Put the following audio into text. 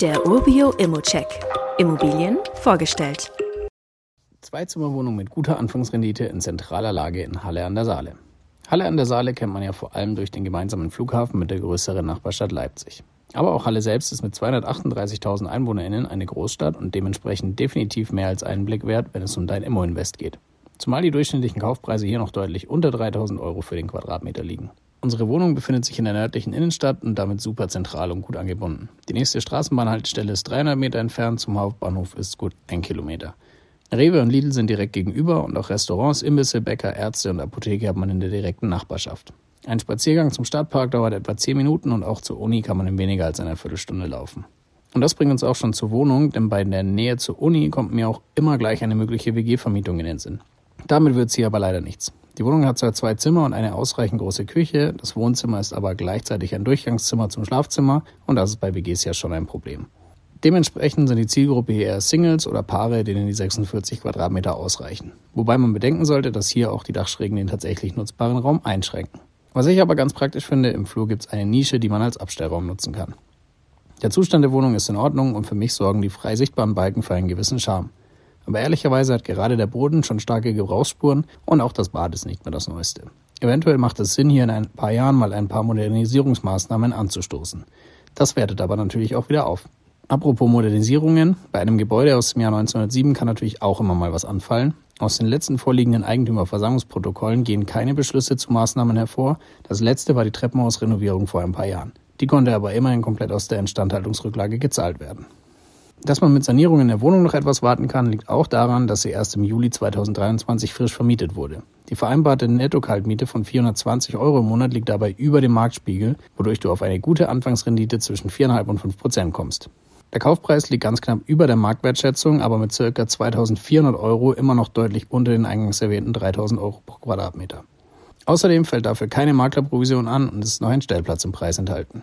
Der Urbio Immocheck. Immobilien vorgestellt. Zweizimmerwohnung mit guter Anfangsrendite in zentraler Lage in Halle an der Saale. Halle an der Saale kennt man ja vor allem durch den gemeinsamen Flughafen mit der größeren Nachbarstadt Leipzig. Aber auch Halle selbst ist mit 238.000 EinwohnerInnen eine Großstadt und dementsprechend definitiv mehr als einen Blick wert, wenn es um dein Immo-Invest geht. Zumal die durchschnittlichen Kaufpreise hier noch deutlich unter 3.000 Euro für den Quadratmeter liegen. Unsere Wohnung befindet sich in der nördlichen Innenstadt und damit super zentral und gut angebunden. Die nächste Straßenbahnhaltestelle ist 300 Meter entfernt, zum Hauptbahnhof ist gut ein Kilometer. Rewe und Lidl sind direkt gegenüber und auch Restaurants, Imbisse, Bäcker, Ärzte und Apotheke hat man in der direkten Nachbarschaft. Ein Spaziergang zum Stadtpark dauert etwa 10 Minuten und auch zur Uni kann man in weniger als einer Viertelstunde laufen. Und das bringt uns auch schon zur Wohnung, denn bei der Nähe zur Uni kommt mir auch immer gleich eine mögliche WG-Vermietung in den Sinn. Damit wird sie aber leider nichts. Die Wohnung hat zwar zwei Zimmer und eine ausreichend große Küche, das Wohnzimmer ist aber gleichzeitig ein Durchgangszimmer zum Schlafzimmer und das ist bei WGs ja schon ein Problem. Dementsprechend sind die Zielgruppe eher Singles oder Paare, denen die 46 Quadratmeter ausreichen. Wobei man bedenken sollte, dass hier auch die Dachschrägen den tatsächlich nutzbaren Raum einschränken. Was ich aber ganz praktisch finde, im Flur gibt es eine Nische, die man als Abstellraum nutzen kann. Der Zustand der Wohnung ist in Ordnung und für mich sorgen die frei sichtbaren Balken für einen gewissen Charme. Aber ehrlicherweise hat gerade der Boden schon starke Gebrauchsspuren und auch das Bad ist nicht mehr das Neueste. Eventuell macht es Sinn, hier in ein paar Jahren mal ein paar Modernisierungsmaßnahmen anzustoßen. Das wertet aber natürlich auch wieder auf. Apropos Modernisierungen, bei einem Gebäude aus dem Jahr 1907 kann natürlich auch immer mal was anfallen. Aus den letzten vorliegenden Eigentümerversammlungsprotokollen gehen keine Beschlüsse zu Maßnahmen hervor. Das letzte war die Treppenhausrenovierung vor ein paar Jahren. Die konnte aber immerhin komplett aus der Instandhaltungsrücklage gezahlt werden. Dass man mit Sanierung in der Wohnung noch etwas warten kann, liegt auch daran, dass sie erst im Juli 2023 frisch vermietet wurde. Die vereinbarte Netto-Kaltmiete von 420 Euro im Monat liegt dabei über dem Marktspiegel, wodurch du auf eine gute Anfangsrendite zwischen 4,5 und 5 Prozent kommst. Der Kaufpreis liegt ganz knapp über der Marktwertschätzung, aber mit ca. 2400 Euro immer noch deutlich unter den eingangs erwähnten 3000 Euro pro Quadratmeter. Außerdem fällt dafür keine Maklerprovision an und es ist noch ein Stellplatz im Preis enthalten.